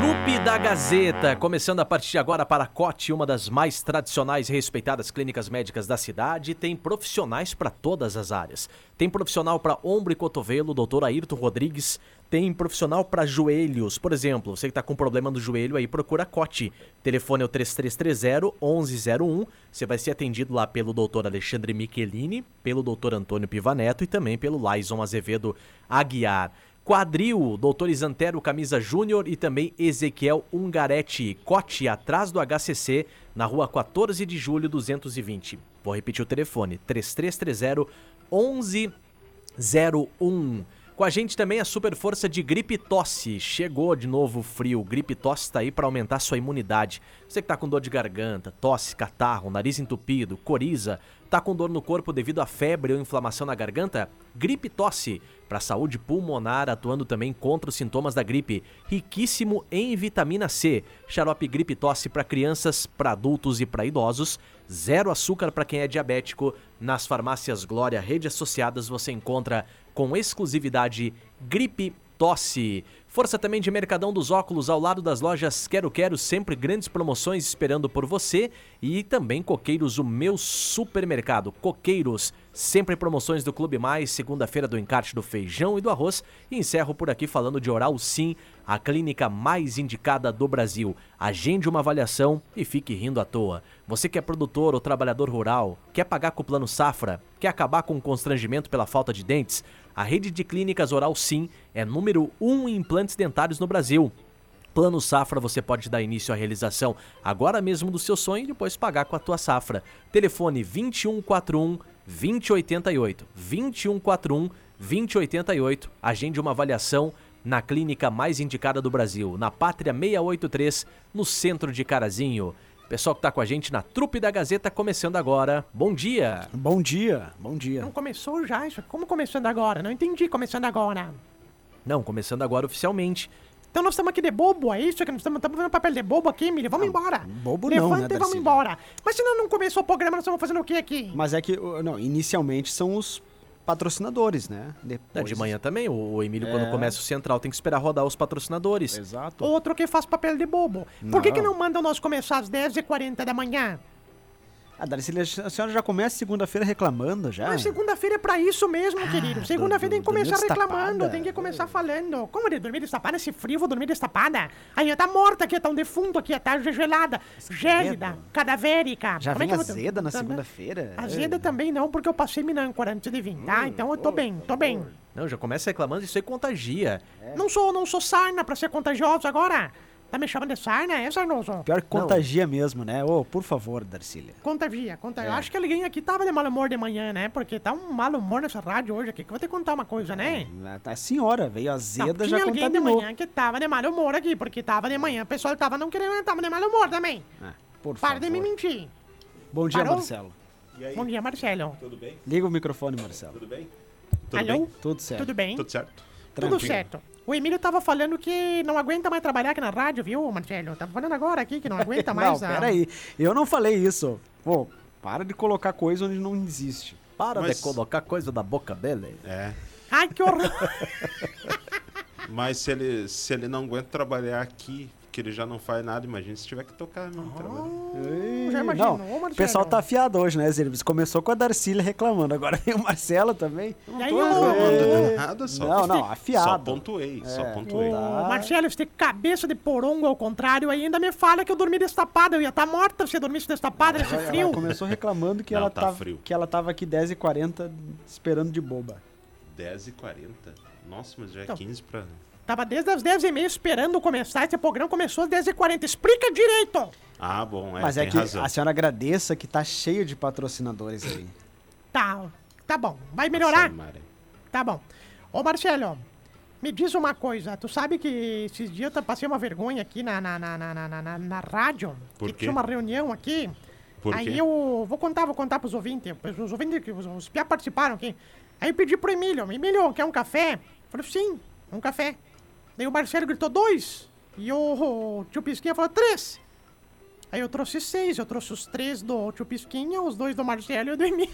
Trupe da Gazeta, começando a partir de agora para a COT, uma das mais tradicionais e respeitadas clínicas médicas da cidade, tem profissionais para todas as áreas. Tem profissional para ombro e cotovelo, doutor Ayrton Rodrigues, tem profissional para joelhos, por exemplo, você que está com problema no joelho aí, procura a COT. Telefone é o 3330 1101, você vai ser atendido lá pelo doutor Alexandre Michelini, pelo doutor Antônio Pivaneto e também pelo Laison Azevedo Aguiar. Quadril, Doutor Isantero Camisa Júnior e também Ezequiel Ungaretti, Cote, atrás do HCC, na rua 14 de julho 220. Vou repetir o telefone, 3330 1101. Com a gente também a super força de gripe tosse. Chegou de novo o frio. Gripe tosse está aí para aumentar sua imunidade. Você que tá com dor de garganta, tosse, catarro, nariz entupido, coriza, tá com dor no corpo devido a febre ou inflamação na garganta? Gripe tosse para a saúde pulmonar, atuando também contra os sintomas da gripe. Riquíssimo em vitamina C. Xarope gripe tosse para crianças, para adultos e para idosos. Zero açúcar para quem é diabético. Nas farmácias Glória Rede Associadas você encontra com exclusividade gripe tosse. Força também de Mercadão dos Óculos ao lado das lojas Quero Quero, sempre grandes promoções esperando por você. E também Coqueiros, o meu supermercado. Coqueiros, sempre promoções do Clube Mais, segunda-feira do encarte do feijão e do arroz. E encerro por aqui falando de Oral Sim, a clínica mais indicada do Brasil. Agende uma avaliação e fique rindo à toa. Você que é produtor ou trabalhador rural, quer pagar com o plano Safra, quer acabar com o constrangimento pela falta de dentes? A rede de clínicas Oral Sim é número 1 um em implantes dentários no Brasil. Plano Safra você pode dar início à realização agora mesmo do seu sonho e depois pagar com a tua safra. Telefone 2141 2088. 2141 2088. Agende uma avaliação na clínica mais indicada do Brasil, na Pátria 683, no centro de Carazinho. Pessoal que tá com a gente na Trupe da Gazeta, começando agora. Bom dia! Bom dia, bom dia. Não começou já isso? Como começando agora? Não entendi começando agora. Não, começando agora oficialmente. Então nós estamos aqui de bobo, é isso? Que nós estamos fazendo papel de bobo aqui, Emílio? Vamos embora. bobo não, Levanta né, e vamos embora. Mas se não, não começou o programa, nós estamos fazendo o quê aqui? Mas é que, não, inicialmente são os patrocinadores, né? Não, Depois. de manhã também. O Emílio, É. quando começa o Central, tem que esperar rodar os patrocinadores. Exato. Outro que faz papel de bobo. Por que, Não. que não mandam nós começar às 10h40 da manhã? Ah, Darcy, a senhora já começa segunda-feira reclamando já? Mas segunda-feira é pra isso mesmo, querido. Segunda-feira tem que começar reclamando, tem que começar falando. Como de dormir destapada? Esse frio, vou dormir destapada? Aí tá morta aqui, tá um defunto aqui, tá gelada, gélida, cadavérica. Já Como é vem que eu vou- azeda na Tá- segunda-feira? Azeda também não, porque eu passei minâncora antes de vir, tá? Então eu tô bem, tô bem. Não, já começa reclamando, isso aí contagia. Não sou, não sou sarna pra ser contagioso agora. Tá me chamando de sarna, é, Sarnoso? Pior que contagia mesmo, né? Ô, por favor, Darcília. Contagia, contagia. Eu acho que alguém aqui tava de mau humor de manhã, né? Porque tá um mau humor nessa rádio hoje aqui, que eu vou te contar uma coisa, né? A senhora veio Não, azeda, tinha já alguém de contaminou. manhã que tava de mau humor aqui, porque tava de manhã, o pessoal tava não querendo, tava de mau humor também. Ah, por Para favor. de me mentir. Bom dia, Parou? Marcelo. Bom dia, Marcelo. Liga o microfone, Marcelo. Tudo bem? Alô? Tudo certo. Tudo bem? Tudo certo? Tudo Tranquilo. certo. O Emílio tava falando que não aguenta mais trabalhar aqui na rádio, viu, Marcelo? Tava falando agora aqui que não aguenta mais. não, a- peraí. Eu não falei isso. Pô, para de colocar coisa onde não existe. Para Mas- de colocar coisa da boca dele. É. Ai, que horror. Mas se ele, se ele não aguenta trabalhar aqui, que ele já não faz nada, imagina se tiver que tocar mesmo. trabalhar. já imaginou, não, o pessoal tá afiado hoje, né, Zirves? Começou com a Darcília reclamando, agora vem o Marcelo também. Aí, Tô reclamando de nada, só. Não, não, Só afiado. pontuei, só É. pontuei. Ô, Marcelo, você tem cabeça de porongo ao contrário, ainda me fala que eu dormi destapada. Eu ia estar morta se eu dormisse destapada nesse Ela frio. começou reclamando que, Não, ela tá tava, frio. que ela tava aqui 10h40 esperando de boba. 10h40. Nossa, mas já é Então. 15 pra. Tava desde as 10h30 esperando começar. Esse programa começou às 10h40. Explica direito! Ah, bom, é, Mas é que razão. a senhora agradeça que tá cheio de patrocinadores aí. Tá, tá bom. Vai melhorar? Nossa. Tá bom. Ô, Marcelo, me diz uma coisa. Tu sabe que esses dias eu passei uma vergonha aqui na, na, na, na, na, na, na rádio? Por que quê? tinha uma reunião aqui. Por Aí quê? eu vou contar, vou contar pros ouvintes. Os ouvintes, que os, os piá participaram aqui. Aí eu pedi pro Emílio, Emílio, quer um café? Falei, sim, um café. Daí o Marcelo gritou dois. E o, o tio Pisquinha falou três. Aí eu trouxe seis, eu trouxe os três do tio Pisquinha, os dois do Marcelo e o do Emílio.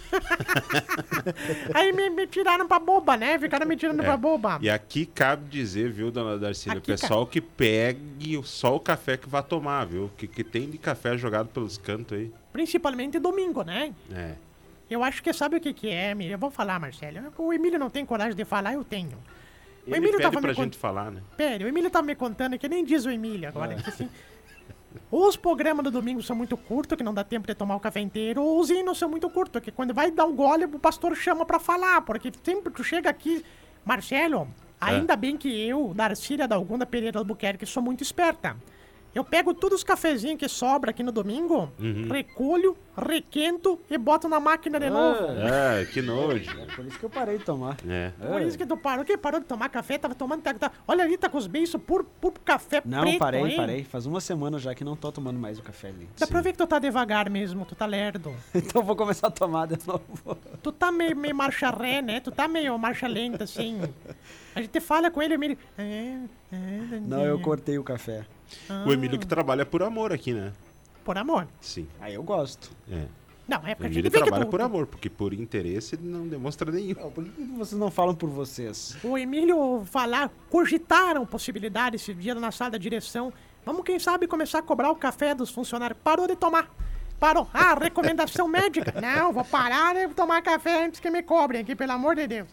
Aí me, me tiraram pra boba, né? Ficaram me tirando pra boba. É. E aqui cabe dizer, viu, dona Darcília, o Aqui pessoal que pegue só o café que vai tomar, viu? Que, que tem de café jogado pelos cantos aí. Principalmente domingo, né? É. Eu acho que sabe o que, que é, Emílio? Eu vou falar, Marcelo. O Emílio não tem coragem de falar, eu tenho. O Emílio pede tava pra me gente cont- falar, né? Pera, o Emílio tá me contando que nem diz o Emílio agora. que assim, os programas do domingo são muito curtos, que não dá tempo de tomar o café inteiro, ou os hinos são muito curtos, que quando vai dar um gole, o pastor chama pra falar, porque sempre tu chega aqui, Marcelo, ainda bem que eu, Darcília da Alguna Pereira Albuquerque, sou muito esperta. Eu pego todos os cafezinhos que sobra aqui no domingo, recolho, requento e boto na máquina de novo. Ah, que nojo. É por isso que eu parei de tomar. É. Por isso que tu parou, que parou de tomar café, tava tomando. Tá, tá- olha ali, tá com os beiços por, por café Não, preto, parei, hein? parei. Faz uma semana já que não tô tomando mais o café ali. Dá pra ver que tu tá devagar mesmo, tu tá lerdo. Então vou começar a tomar de novo. Tu tá meio, meio marcha ré, né? Tu tá meio marcha lenta, assim. A gente fala com ele, ele... É, é, Não, eu cortei o café. O Emílio que trabalha por amor aqui, né? Por amor. Sim. Aí eu gosto. É. Não, é porque que trabalha por amor, porque por interesse ele não demonstra nenhum. Não, por que vocês não falam por vocês? o Emílio falar, cogitaram possibilidade esse dia na sala da direção. Vamos, quem sabe, começar a cobrar o café dos funcionários. Parou de tomar. Parou. Ah, recomendação médica. Não, vou parar de tomar café antes que me cobrem aqui, pelo amor de Deus.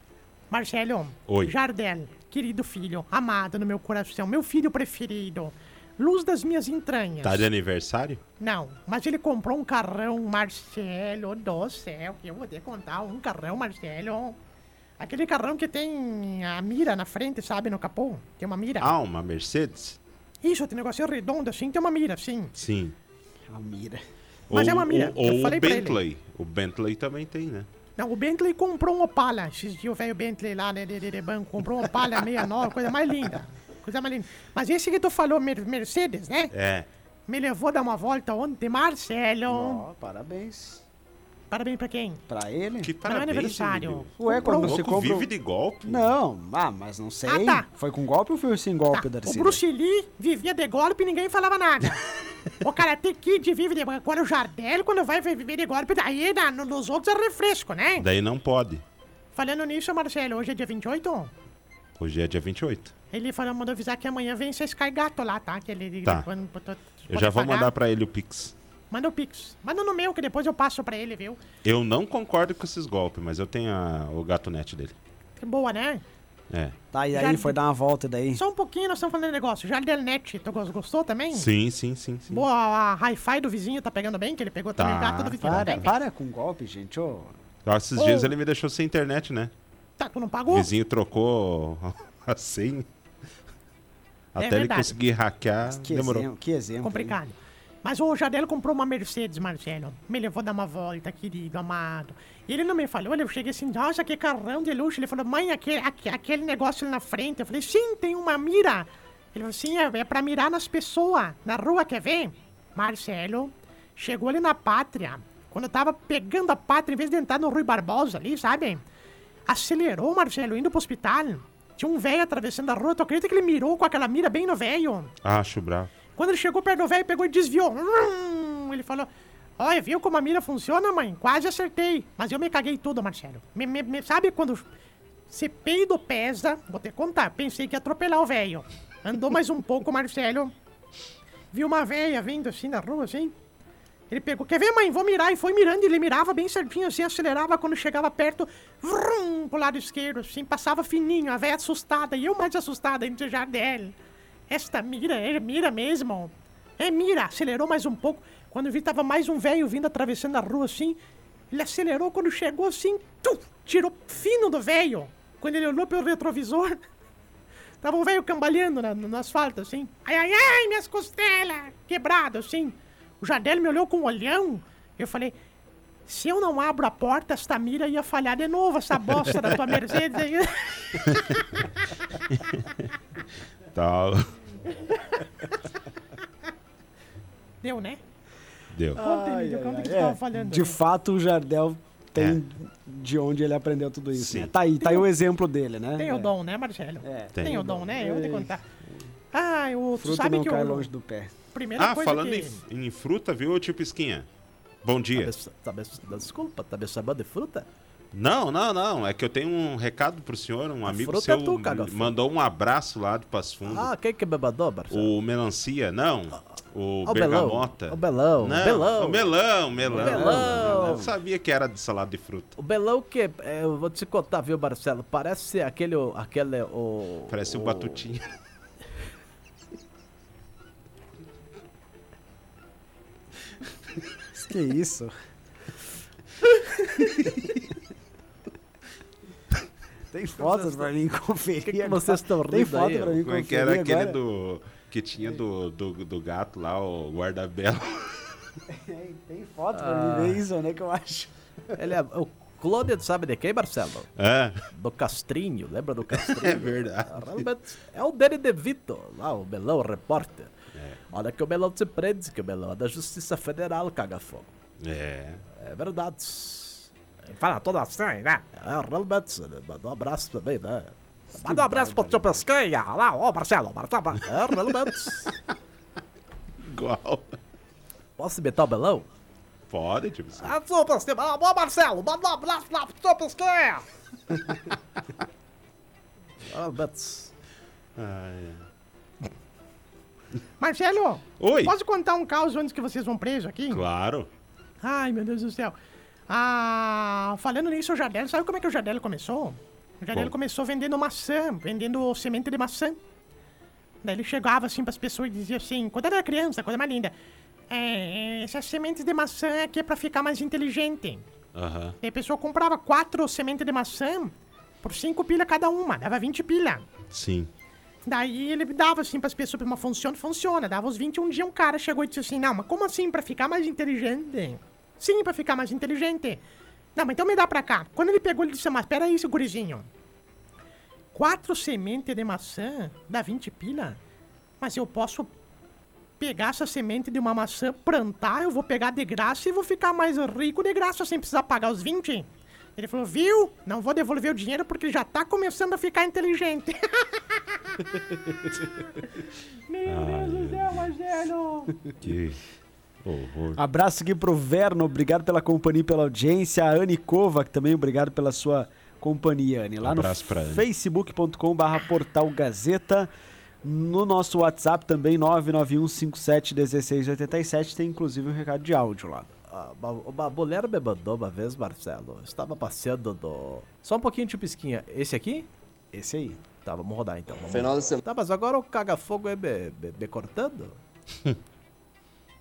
Marcelo. Oi. Jardel, querido filho, amado no meu coração, meu filho preferido. Luz das minhas entranhas. Tá de aniversário? Não, mas ele comprou um carrão, Marcelo do céu, que eu vou te contar, um carrão, Marcelo. Aquele carrão que tem a mira na frente, sabe, no capô? Tem uma mira. Ah, uma Mercedes? Isso, tem um negócio redondo assim, tem uma mira, sim. Sim. A mira. Mas ou, é uma mira, Ou, eu ou falei o pra ele. Bentley. O Bentley também tem, né? Não, o Bentley comprou um Opala. Esses dias o velho Bentley lá, né, de, de, de banco, comprou um Opala 69, coisa mais linda. Coisa mais linda. Mas esse que tu falou, Mer- Mercedes, né? É. Me levou a dar uma volta ontem, Marcelo. Ó, parabéns. Parabéns pra quem? Pra ele? Que Não é parabéns, aniversário. Emílio. Ué, quando O você compra... vive de golpe. Não, ah, mas não sei. Ah, tá. Foi com golpe ou foi sem Tá, golpe, o Darcy? Bruce Lee vivia de golpe e ninguém falava nada. o Karate Kid vive de golpe. Agora o Jardel, quando vai viver de golpe, daí na, no- nos outros é refresco, né? Daí não pode. Falando nisso, Marcelo, hoje é dia 28? Hoje é dia 28. Ele falou, mandou avisar que amanhã vem esse Sky Gato lá, tá? Que ele, Tá. quando- quando- Eu já vou pagar. mandar pra ele o Pix. Manda o Pix. Manda no meu, que depois eu passo pra ele, viu? Eu não concordo com esses golpes, mas eu tenho a- o gato net dele. Que boa, né? É. Tá, e aí Já- foi dar uma volta daí. Só um pouquinho, nós estamos falando de negócio. Jardel Net, tu gos- gostou também? Sim, sim, sim, sim. Boa, a hi-fi do vizinho tá pegando bem, que ele pegou também Tá, o gato do vizinho. tá Para, bem? para com golpe, gente. Ô, Ah, Esses Ô. dias ele me deixou sem internet, né? Tá, tu não O pagou? vizinho trocou a senha. Até ele É verdade. conseguir hackear, que demorou. exemplo, que exemplo. hein? Complicado. Mas o Jardel comprou uma Mercedes, Marcelo. Me levou dar uma volta, querido, amado. E ele não me falou, eu cheguei assim, nossa, que carrão de luxo. Ele falou, mãe, aquele, aque- aquele negócio ali na frente. Eu falei, sim, tem uma mira. Ele falou, sim, é, é pra mirar nas pessoas. Na rua, quer ver? Marcelo, chegou ali na pátria. Quando eu tava pegando a pátria, em vez de entrar no Rui Barbosa ali, sabe? Acelerou, Marcelo, indo pro hospital. Tinha um velho atravessando a rua. Tu acredita que ele mirou com aquela mira bem no velho? Acho bravo. Quando ele chegou perto do velho, pegou e desviou. Hum, Ele falou: Olha, viu como a mira funciona, mãe? Quase acertei. Mas eu me caguei tudo, Marcelo. Me- me- me- sabe quando você peido pesa? Vou te contar. Pensei que ia atropelar o velho. Andou mais um pouco, Marcelo. Viu uma velha vindo assim na rua, assim. Ele pegou, quer ver, mãe? Vou mirar. E foi mirando. Ele mirava bem certinho, assim, acelerava. Quando chegava perto, vrum, pro lado esquerdo, assim, passava fininho. A velha assustada. E eu mais assustada, entre Jardel. Esta mira, é mira mesmo. É mira. Acelerou mais um pouco. Quando vi, tava mais um velho vindo atravessando a rua, assim. Ele acelerou quando chegou, assim, tu, tirou fino do velho. Quando ele olhou pelo retrovisor, tava um velho cambaleando na- no, asfalto, assim. Ai, ai, ai, minhas costelas! Quebrado, assim. O Jardel me olhou com um olhão. Eu falei, se eu não abro a porta, esta mira ia falhar de novo, essa bosta da tua Mercedes aí. Tá. Deu, né? Deu. Conta, Ai, Emílio, ai, conta que ai. tava É, falando. De fato, o Jardel tem de onde ele aprendeu tudo isso. Né? Tá aí, tá aí o exemplo dele, né? Tem É. o dom, né, Marcelo? É. Tem. Tem o dom, né? Eu vou te Ei. contar. Ah, o, tu Fruto sabe não que cai o... longe do pé. Primeira Ah, coisa falando que... em, em fruta, viu, tio Pisquinha? Bom dia. Tá tá desculpa, tá me chamando de fruta? Não, não, não. É que eu tenho um recado pro senhor. Um amigo fruta seu é tu, caga mandou um abraço lá de Passo Fundo. Ah, quem que me mandou, Marcelo? O Melancia, não. O Ah, o Belão. Bergamota. O Belão, Não, o Belão. O melão, melão. O Belão. Eu sabia que era de salada de fruta. O Belão que, é, eu vou te contar, viu, Marcelo? Parece aquele, o- aquele, o... Parece o Batutinha. Que isso? Tem fotos pra mim conferir. que vocês estão Tem rindo foto aí, pra mim Como é que conferir era aquele agora? do. Que tinha do, do, do gato lá, o guarda-bela. Tem, tem foto pra Ah. mim ver isso, né? Que eu acho. Ele é o clone, sabe de quem, Marcelo? É, Do Castrinho, lembra do Castrinho? é verdade. Ah, é o Danny DeVito, lá, o Belão, o repórter. Olha que o Belão se prende, que o Belão é da Justiça Federal, caga fogo. É. É verdade. Fala toda assim, né? É, realmente, mandou um abraço também, né? Manda um abraço pro tio Pesqueia, lá, ó, Marcelo, Marcelo. É, realmente. Igual. Posso imitar o Belão? Pode, tipo assim. Ah, tio Pesqueia, ó, Marcelo, manda um abraço lá pro tio Pesqueia. Realmente. Ai, é. Marcelo, Oi. posso contar um caos antes que vocês vão preso aqui? Claro. Ai, meu Deus do céu. Ah, falando nisso, o Jardel, sabe como é que o Jardel começou? O Jardel Como? começou vendendo maçã, vendendo semente de maçã. Daí ele chegava assim pras pessoas e dizia assim, quando era criança, coisa mais linda. É, essas sementes de maçã aqui é pra ficar mais inteligente. Aham. E a pessoa comprava quatro sementes de maçã por cinco pila cada uma, dava 20 pila. Sim. Daí ele dava assim pras pessoas, mas funciona, funciona. Dava os 20, um dia um cara chegou e disse assim, não, mas como assim, pra ficar mais inteligente? Sim, pra ficar mais inteligente. Não, mas então me dá pra cá. Quando ele pegou, ele disse, mas peraí, seu gurizinho. Quatro sementes de maçã dá 20 pila? Mas eu posso pegar essa semente de uma maçã, plantar, eu vou pegar de graça e vou ficar mais rico de graça sem precisar pagar os 20? Ele falou, viu? Não vou devolver o dinheiro porque já tá começando a ficar inteligente. Meu Deus do céu, Marcelo! Que horror. Abraço aqui pro Verno, obrigado pela companhia e pela audiência. A Anne Kovac também, obrigado pela sua companhia, Anne. Lá Abraço no pra Anne. facebook.com.br portal Gazeta. No nosso WhatsApp também, 991571687, tem inclusive um recado de áudio lá. Ah, uma, mulher me mandou uma vez, Marcelo. Estava passeando do. Só um pouquinho de pisquinha. Esse aqui? Esse aí. Tá, vamos rodar então. Vamos Final de semana. Tá, mas agora o caga-fogo é me, me- me cortando?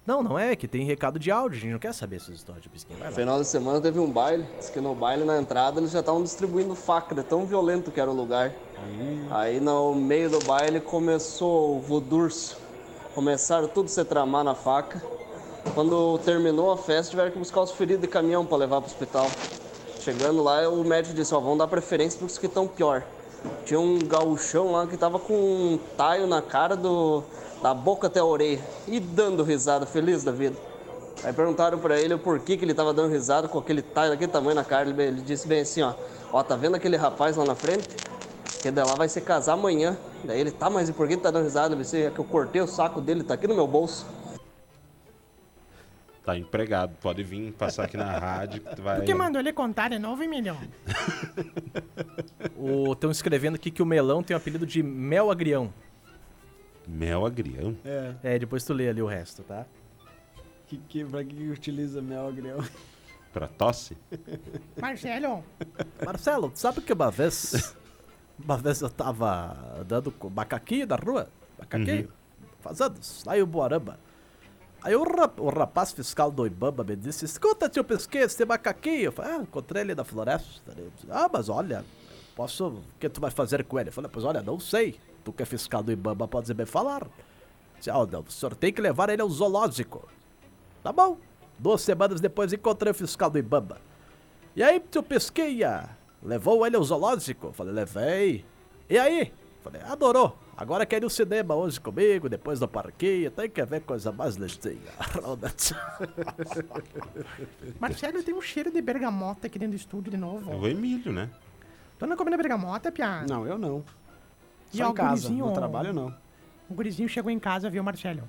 não, não é, que tem recado de áudio, a gente não quer saber essas histórias de pisquinha. Vai lá. Final de semana teve um baile. Diz que no baile, na entrada, eles já estavam distribuindo faca, de tão violento que era o lugar. Aí no meio do baile começou o vodurso. Começaram tudo a se tramar na faca. Quando terminou a festa, tiveram que buscar os feridos de caminhão para levar para o hospital. Chegando lá, o médico disse: Ó, vamos dar preferência para os que estão pior. Tinha um gauchão lá que tava com um taio na cara do, da boca até a orelha e dando risada, feliz da vida. Aí perguntaram pra ele o porquê que ele tava dando risada com aquele taio daquele tamanho na cara. Ele, ele disse bem assim, ó, ó, tá vendo aquele rapaz lá na frente? Que dela vai se casar amanhã. Daí ele, tá, mas e por que ele tá dando risada? Ele disse, é que eu cortei o saco dele, tá aqui no meu bolso. Tá empregado. Pode vir passar aqui na rádio que tu vai. Por que mandou ele contar de novo, Emílio? Estão escrevendo aqui que o melão tem o apelido de mel agrião. Mel agrião. É. É, depois tu lê ali o resto, tá? Que, que, pra que que utiliza mel agrião? Pra tosse? Marcelo, Marcelo, tu sabe que uma vez. Uma vez eu tava andando com macaquinho na rua. Macaquinho. Faz anos, lá em Boaramba. Aí o, rap- o rapaz fiscal do Ibama me disse: Escuta, tio Pesqueira, esse macaquinho. Eu falei: Ah, encontrei ele na floresta. Disse, ah, mas olha, posso. O que tu vai fazer com ele? Eu falei: Pois olha, não sei. Tu que é fiscal do Ibama, pode me falar. Disse, ah, não, o senhor tem que levar ele ao zoológico. Tá bom. Duas semanas depois encontrei o fiscal do Ibama. E aí, tio Pesqueia? Levou ele ao zoológico? Falei, levei. E aí? Falei, adorou. Agora quer ir no cinema hoje comigo, depois do parquinho, tem que ver coisa mais listinha. Marcelo, tem um cheiro de bergamota aqui dentro do estúdio de novo. É o Emílio, né? Tu não comendo bergamota, Pia? Não, eu não. E Só ó, em casa, gurizinho, no trabalho não. O gurizinho chegou em casa, viu, Marcelo?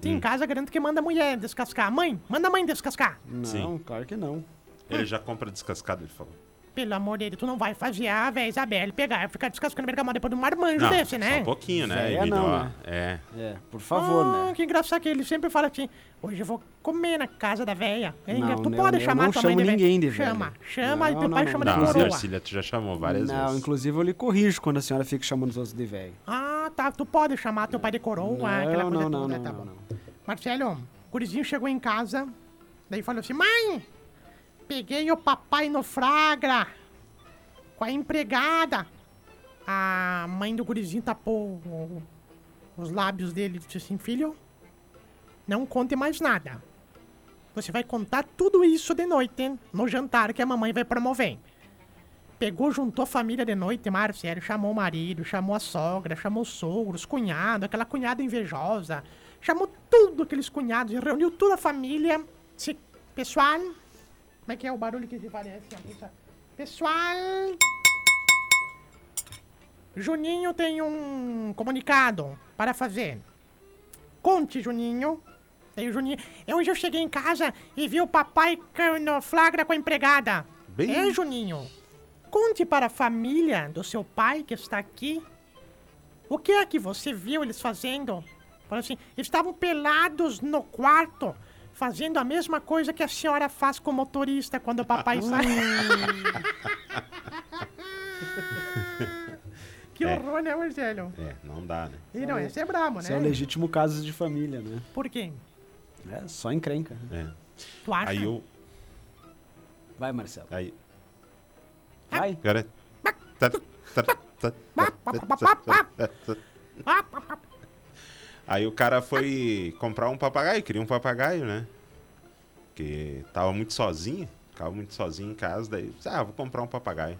Tem Hum. em casa, garanto que manda a mulher descascar. Mãe, manda a mãe descascar. Não, Sim. claro que não. Ele já compra descascado, ele falou. Pelo amor dele, tu não vai fazer a véia Isabelle pegar e ficar descascando bergamota depois de um marmanjo Não, desse, só né? um pouquinho, né, Emílio? não, né? É. É, por favor, ah, né? que engraçado que ele sempre fala assim, hoje eu vou comer na casa da? Não, tu eu- pode eu chamar não tua mãe de ninguém de véia. Chama, chama Não, e teu não, pai não, chama não. de Não, coroa. Darcília, tu já chamou várias Não, vezes. inclusive eu lhe corrijo quando a senhora fica chamando os outros de velho. Ah, tá, tu pode chamar teu pai de coroa, aquela Não, coisa não, não, toda, não, tá não, bom. não. Marcelo, o gurizinho chegou em casa, daí falou assim, mãe, peguei o papai no flagra com a empregada. A mãe do gurizinho tapou os lábios dele e disse assim, filho, não conte mais nada. Você vai contar tudo isso de noite, no jantar que a mamãe vai promover. Pegou, juntou a família de noite, Marcelo, chamou o marido, chamou a sogra, chamou os cunhados, aquela cunhada invejosa. Chamou tudo aqueles cunhados reuniu toda a família. Se, pessoal, como é que é o barulho que parece? Pessoal, pessoal, Juninho tem um comunicado para fazer. Conte, Juninho. Aí o Juninho. Eu, hoje eu cheguei em casa e vi o papai no flagra com a empregada. Bem- É, Juninho. Conte para a família do seu pai que está aqui. O que é que você viu eles fazendo? Assim, estavam pelados no quarto, fazendo a mesma coisa que a senhora faz com o motorista quando o papai sai. que É. horror, né, Marcelo? É, não dá, né? E não, esse é brabo, Isso é um né? legítimo caso de família, né? Por quê? É, só encrenca. né? É. Tu acha? Aí eu. Vai, Marcelo. Aí. Vai. Cara. Aí o cara foi comprar um papagaio, queria um papagaio, né? Que tava muito sozinho, ficava muito sozinho em casa, daí, ah, vou comprar um papagaio.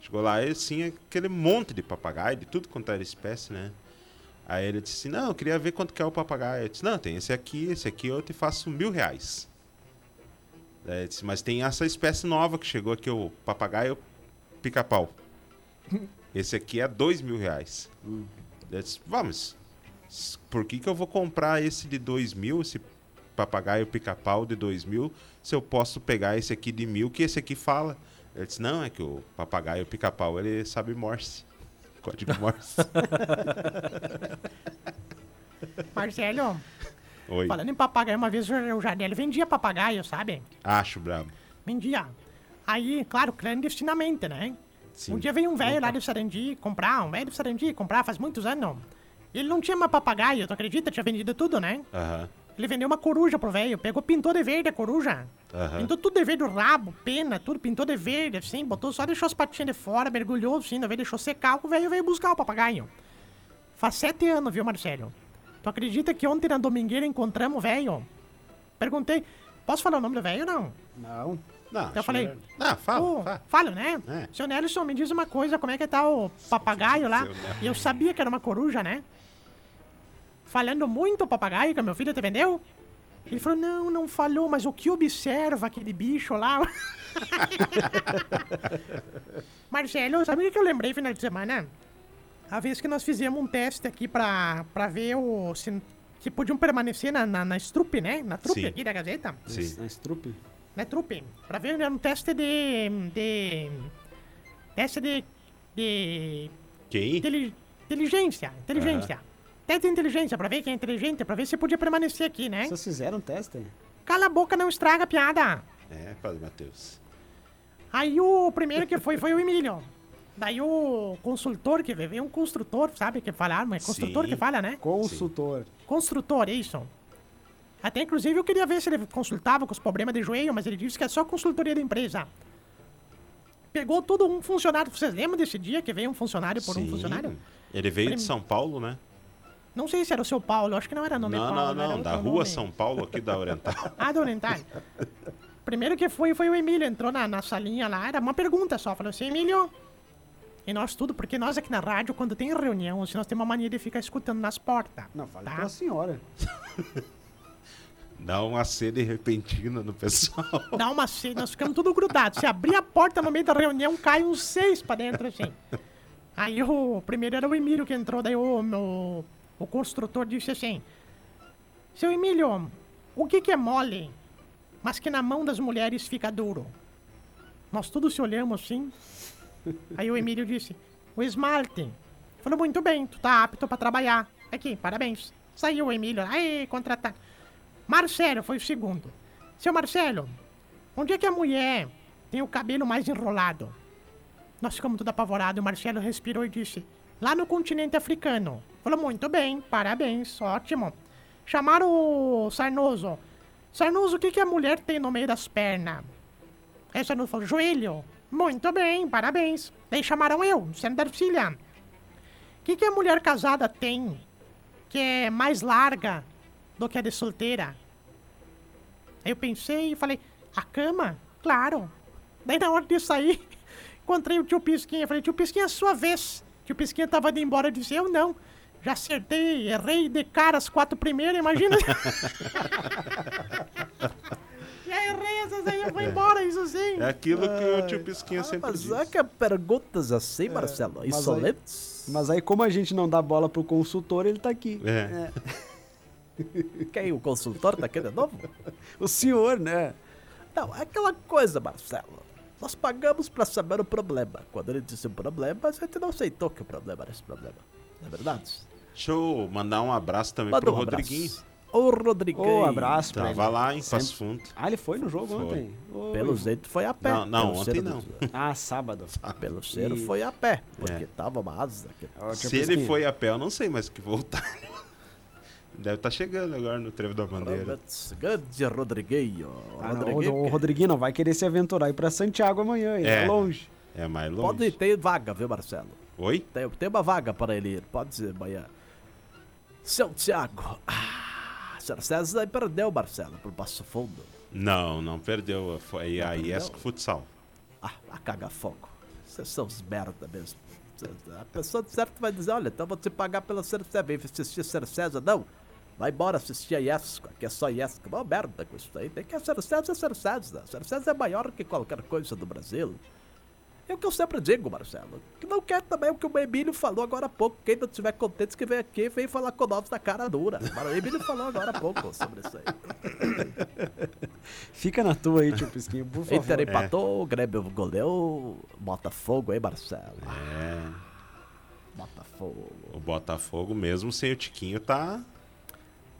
Chegou lá e tinha aquele monte de papagaio, de tudo quanto era espécie, né? Aí ele disse assim, não, eu queria ver quanto que é o papagaio. Eu disse, não, tem esse aqui, esse aqui eu te faço mil reais. Daí ele disse, mas tem essa espécie nova que chegou aqui, o papagaio pica-pau. Esse aqui é dois mil reais. Daí eu disse, vamos, por que, que eu vou comprar esse de 2 mil, esse papagaio pica-pau de 2 mil, se eu posso pegar esse aqui de mil, que esse aqui fala? Ele disse, não, é que o papagaio pica-pau, ele sabe Morse. Código Morse. Marcelo, Oi. falando em papagaio, uma vez o Jardel vendia papagaio, sabe? Acho brabo. Vendia. Aí, claro, clandestinamente, né? Sim. Um dia veio um velho lá de Sarandi comprar, um velho de Sarandi comprar faz muitos anos. Ele não tinha mais papagaio, tu acredita? Tinha vendido tudo, né? Aham. Ele vendeu uma coruja pro velho, pegou, pintou de verde a coruja. Aham. Pintou tudo de verde, o rabo, pena, tudo, pintou de verde, assim, botou, só deixou as patinhas de fora, mergulhou, assim, daí deixou secar, o velho veio buscar o papagaio. Faz sete anos, viu, Marcelo? Tu acredita que ontem na domingueira encontramos o velho? Perguntei, posso falar o nome do velho ou não? Não. Não, Eu acho falei, melhor- Não, fala, Ô, fala. fala, né? É. Seu Nelson, me diz uma coisa, como é que tá o papagaio lá? E eu sabia que era uma coruja, né? Falando muito o papagaio que meu filho te vendeu? Ele falou, não, não falou, mas o que observa aquele bicho lá? Marcelo, sabe o que eu lembrei final de semana? A vez que nós fizemos um teste aqui pra, pra ver o, se, se podiam permanecer na, na, na Strupe, né? Na trupe Sim. aqui da Gazeta. Sim. Na Strupe. Na trupe. Pra ver, era um teste de. de. Teste de. de. Quem? inteli- inteligência. Inteligência. Teste de inteligência, pra ver quem é inteligente, pra ver se podia permanecer aqui, né? Vocês fizeram um teste? Cala a boca, não estraga a piada. É, Padre Matheus. Aí o primeiro que foi foi o Emílio. Daí o consultor que veio, veio um construtor, sabe que falaram, mas é construtor Sim. que fala, né? Consultor. Construtor, isso. Até inclusive eu queria ver se ele consultava com os problemas de joelho, mas ele disse que é só consultoria da empresa. Pegou todo um funcionário. Vocês lembram desse dia que veio um funcionário por um Sim. funcionário? Ele veio de Prim- São Paulo, né? Não sei se era o seu Paulo, acho que não era nome Não, Paulo. não, era não, da rua nome. São Paulo, aqui da Oriental. Ah, do Oriental. Primeiro que foi, foi o Emílio, entrou na, na salinha lá, era uma pergunta só. Falou assim, Emílio, E nós tudo, porque nós aqui na rádio, quando tem reunião, assim, nós temos uma mania de ficar escutando nas portas. Não, fale Tá. pela senhora. Dá uma sede repentina no pessoal. Dá uma sede, nós ficamos tudo grudados. Se abrir a porta no meio da reunião, cai uns seis pra dentro, assim. Aí o primeiro era o Emílio que entrou, daí o, meu, o construtor disse assim: Seu Emílio, o que, que é mole, mas que na mão das mulheres fica duro? Nós todos se olhamos assim. Aí o Emílio disse: O esmalte. Falou: Muito bem, tu tá apto pra trabalhar. Aqui, parabéns. Saiu o Emílio, aí, contratado. Marcelo foi o segundo. Seu Marcelo, onde é que a mulher tem o cabelo mais enrolado? Nós ficamos tudo apavorados. O Marcelo respirou e disse: Lá no continente africano. Falou: Muito bem, parabéns, ótimo. Chamaram o Sarnoso. Sarnoso, o que, que a mulher tem no meio das pernas? Aí o Sarnoso falou: Joelho. Muito bem, parabéns. Daí chamaram eu, sendo da. O que, que a mulher casada tem que é mais larga do que a de solteira? Aí eu pensei e falei, a cama? Claro. Daí na hora de sair, encontrei o tio Pisquinha. Falei, tio Pisquinha, é sua vez. Tio Pisquinha tava indo embora e disse, eu não. Já acertei, errei de cara as quatro primeiras, imagina. Já errei essas aí, eu vou embora, isso sim. É aquilo que o tio Pisquinha sempre Mas diz. é que perguntas assim, Marcelo, mas aí- insolentes. Mas aí, como a gente não dá bola pro consultor, ele tá aqui. É. Quem, o consultor tá aqui de novo? O senhor, né? Não, é aquela coisa, Marcelo. Nós pagamos pra saber o problema. Quando ele disse o problema, a gente não aceitou que o problema era esse problema. Não é verdade? Deixa eu mandar um abraço também Manda pro um Rodriguinho. abraço. Ô, Rodriguinho. Ô, abraço pra ele. Lá em. Passo Fundo. Ah, ele foi no jogo Foi. ontem? Oi. Pelo jeito foi a pé. Não, não, ontem não. do- Ah, sábado. Pelo cheiro E- foi a pé, porque É. tava tio Se ele foi a pé, eu não sei, mas que voltar. Deve estar chegando agora no Trevo da Bandeira. Grande Rodriguinho. Ah, não, Rodriguinho, o, o que- Rodriguinho não vai querer se aventurar ir pra Santiago amanhã, é, É. longe. É mais longe. Pode ter vaga, viu, Marcelo? Oi? Tem, tem uma vaga para ele ir. Pode ser amanhã. Seu Thiago. Ah, Sr. César aí perdeu, Marcelo, pro Passo Fundo. Não, não perdeu. Foi a perdeu? IESC Futsal. Ah, a caga fogo. Vocês são os merda mesmo. A pessoa de certo vai dizer, olha, então vou te pagar pela Ser César. Vem assistir Ser César. Não. Vai embora assistir a Iesco, aqui é só Iesco. Uma merda com isso aí. Tem que ser César, Ser César. Ser César é maior que qualquer coisa do Brasil. É o que eu sempre digo, Marcelo. Que não quer também o que o Emílio falou agora há pouco. Quem não tiver contente que vem aqui, vem falar com nós da cara dura. Mas O Emílio falou agora há pouco sobre isso aí. Fica na tua aí, tio Pisquinho, por favor. Inter empatou, o Grêmio goleou, Botafogo, hein, Marcelo? É. Botafogo. O Botafogo, mesmo sem o Tiquinho, tá.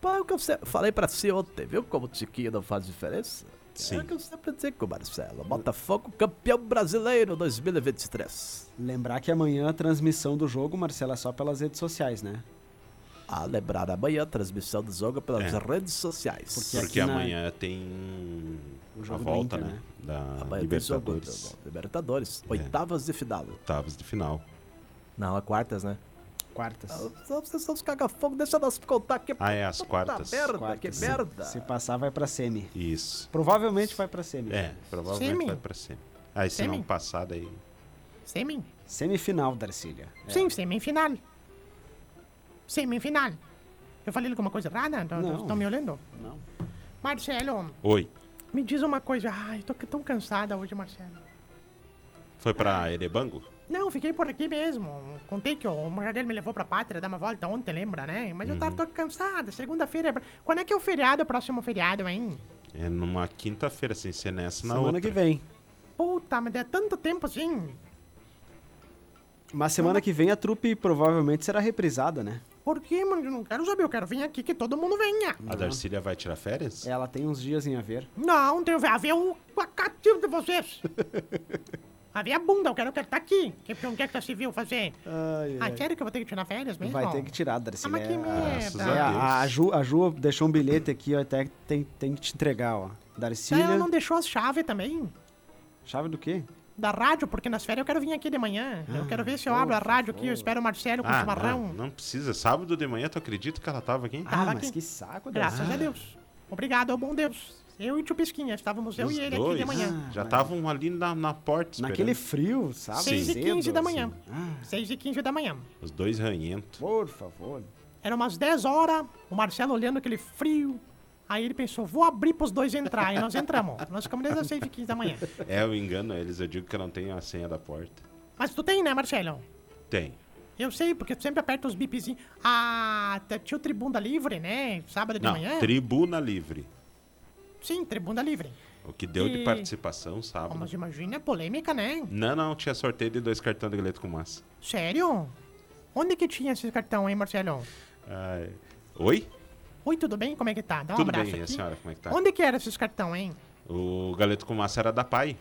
Pô, é o que eu falei pra si ontem, viu como o Tiquinho não faz diferença? Sim. É o que eu sempre digo, Marcelo. Botafogo campeão brasileiro 2023. Lembrar que amanhã a transmissão do jogo, Marcelo, é só pelas redes sociais, né? A lembrar amanhã a transmissão do jogo pelas É. redes sociais. Porque Porque aqui na- amanhã tem O a jogo volta, Inter, né? né? Da Amanhã tem jogo Libertadores. do- do Libertadores. É. Oitavas de final. Oitavas de final. Não, é quartas, né? Quartas. Só Vocês são os caga-fogo, deixa nós contar aqui. Ah, é, as quartas. merda, Quartas. que Se- merda. Se passar, vai pra semi. Isso. Provavelmente vai pra semi. É, provavelmente Semi? vai pra cima. Aí se Semi? não passar, daí. Semi? Semifinal, Darcília. É. Sim, semifinal. Semifinal. Eu falei alguma coisa errada? Não. Estão me olhando? Não. Marcelo, Oi. me diz uma coisa. Ai, tô tão cansada hoje, Marcelo. Foi pra Erebango? Não, fiquei por aqui mesmo. Contei que o Morgadelo me levou pra pátria dar uma volta ontem, lembra, né? Mas eu tava tô cansada. Segunda-feira. é- Quando é que é o feriado, o próximo feriado, hein? É numa quinta-feira, sem ser nessa, na Semana outra. que vem. Puta, mas é tanto tempo assim. Mas semana que vem a trupe provavelmente será reprisada, né? Por quê, mano? Eu não quero saber. Eu quero vir aqui que todo mundo venha. A Darcília vai tirar férias? Ela tem uns dias em haver. Não, tenho a ver o cativo de vocês. A ver a bunda, eu quero que tá aqui. Que onde é que tá civil fazer? Ai, Ah, sério que eu vou ter que tirar férias mesmo? Vai ter que tirar, Ah, Darcília. mas que É, merda. é, a a, Ju, a Ju deixou um bilhete aqui, ó, até que tem, tem que te entregar, ó. Darcília. Ela não deixou as chaves também Chave do quê? da rádio, porque nas férias eu quero vir aqui de manhã. eu quero ver se eu por abro a rádio aqui, eu espero o Marcelo com Ah, chimarrão. não, não precisa. Sábado de manhã, tu acredita que ela tava aqui? Ah, Tava mas aqui. que saco, Graças Darcília. a Deus. Obrigado ao bom Deus. Eu e o tio Pisquinha, estávamos eu Os e ele dois? aqui de manhã. Já estavam ali na, na porta esperando. Naquele frio, sabe? 6 e Cedo, 15 da assim. manhã. Ah, 6 e 15 da manhã. Os dois ranhentos. por favor. Era umas 10 horas, o Marcelo olhando aquele frio. Aí ele pensou, vou abrir pros dois entrar. E nós entramos. Nós ficamos desde as 6 e 15 da manhã. É, eu engano eles, eu digo que eu não tenho a senha da porta. Mas tu tem, né, Marcelo? Tem. Eu sei, porque tu sempre aperta os bipzinhos. Ah, t- tinha o Tribunda Livre, né? Sábado de Não, manhã? tribuna livre. Sim, Tribunda Livre. O que deu de E- participação, Oh, sábado. mas imagina, é polêmica, né? Não, não, tinha sorteio de dois cartões de galeto com massa. Sério? Onde que tinha esse cartão, hein, Marcelo? Ai. Oi? Oi, tudo bem? Como é que tá? Dá um Tudo abraço bem, e a aqui. senhora, como é que tá? Onde que era esses cartão, hein? O galeto com massa era da Pai.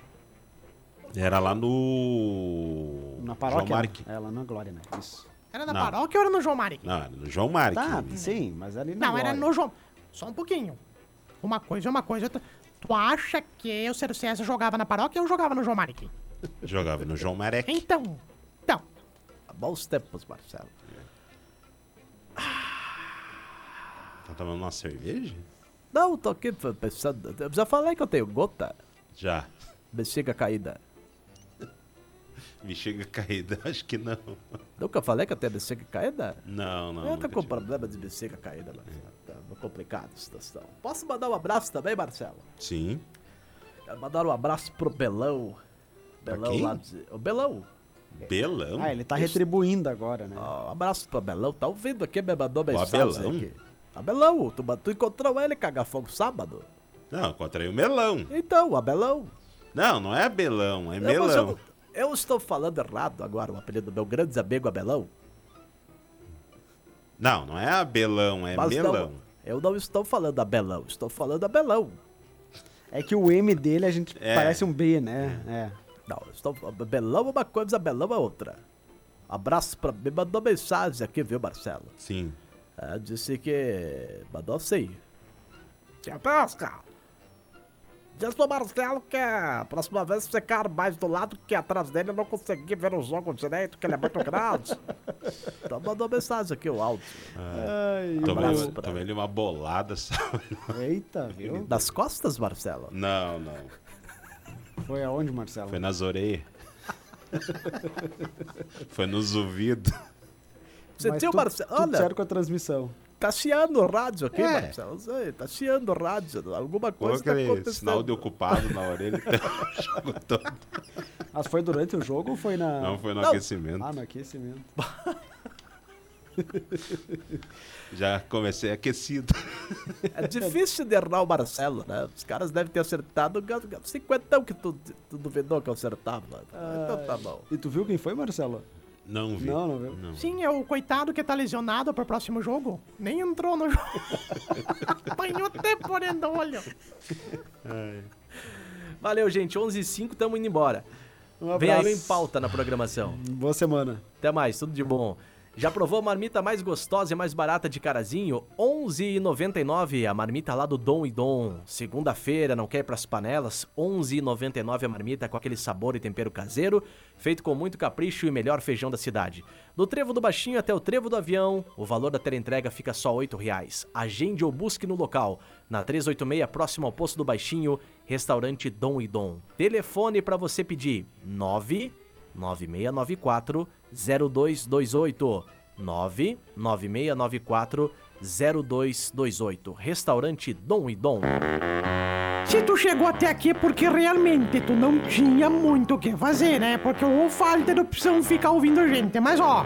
Era lá no. Na paróquia. João Marque. né? É, lá na Glória, né? Isso. Era na Não. paróquia ou era no João Maric? Não, era no João Marque. Tá, sim, mas ali na Não, era Glória. no João. Só um pouquinho. Uma coisa é uma coisa. Tu, tu acha que o Ser César jogava na paróquia ou jogava no João Maric? Jogava no João Marek. Então. Então. Bons tempos, Marcelo. Tá tomando uma cerveja? Não, tô aqui pensando. Eu já falei que eu tenho gota. Já. Bexiga caída. Bexiga caída, acho que não. Nunca falei que eu tenho bexiga caída? Não, não. eu tô com tive. problema de bexiga caída, Marcelo. Tá complicada a situação. Posso mandar um abraço também, Marcelo? Sim. Quero mandar um abraço pro Belão. Belão quem? lá de... O Belão. Belão? Ah, ele tá retribuindo agora, né? Ó, um abraço pro Abelão. Tá ouvindo aqui? Me mandou O mensagem Abelão? aqui. Abelão, tu, tu encontrou ele cagar fogo sábado? Não, encontrei o melão. Então, o Abelão. Não, não é belão, é eu, melão. Não- eu estou falando errado agora, o apelido do meu grande amigo Abelão. Não, não é abelão, é Mas melão. não, eu não estou falando Abelão, estou falando Abelão. É que o M dele a gente É. parece um B, né? É. Não, eu estou, Abelão é uma coisa, Abelão é outra. Abraço pra mim, mandou mensagem aqui, viu, Marcelo? Sim. É, disse que. Mandou assim. Tia Pesca! Diz pro Marcelo que a próxima vez ficar mais do lado que atrás dele eu não consegui ver o jogo direito, que ele é muito grande. então mandou mensagem aqui, o áudio. Ai, Tomei, pra tomei ele uma bolada, sabe? Eita, viu? Das costas, Marcelo? Não, não. Foi aonde, Marcelo? Foi nas orelhas. Foi nos ouvidos. Você Mas tinha o Marcelo. Olha, certo com a transmissão. Tá chiando o rádio aqui, É. Marcelo. Tá chiando o rádio. Alguma Pô, coisa tá aquele acontecendo. sinal de ocupado na orelha o jogo todo. Mas foi durante o jogo ou foi na. Não, foi no Não. aquecimento. Ah, no aquecimento. Já comecei aquecido. É difícil de errar o Marcelo, né? Os caras devem ter acertado 50 que tu, tu duvidou que eu acertava. Então tá bom. E tu viu quem foi, Marcelo? Não vi. Não, não viu? Sim, é o coitado que tá lesionado pro próximo jogo. Nem entrou no jogo. Apanhou até por dentro do olho. Valeu, gente. 11 h 05 tamo indo embora. Um Vem aí. Em Pauta na programação. Boa semana. Até mais, tudo de bom. Já provou a marmita mais gostosa e mais barata de Carazinho? R$ 11,99 a marmita lá do Dom e Dom. Segunda-feira, não quer ir pras panelas? R$ 11,99 a marmita com aquele sabor e tempero caseiro, feito com muito capricho e melhor feijão da cidade. Do Trevo do Baixinho até o Trevo do Avião, o valor da teleentrega fica só 8 reais. Agende ou busque no local, na 386, próximo ao Poço do Baixinho, restaurante Dom e Dom. Telefone para você pedir 9 9694 0228 99694 0228 Restaurante Dom e Dom. Se tu chegou até aqui é porque realmente tu não tinha muito o que fazer, né? Porque ou falta de opção ficar ouvindo a gente. Mas ó,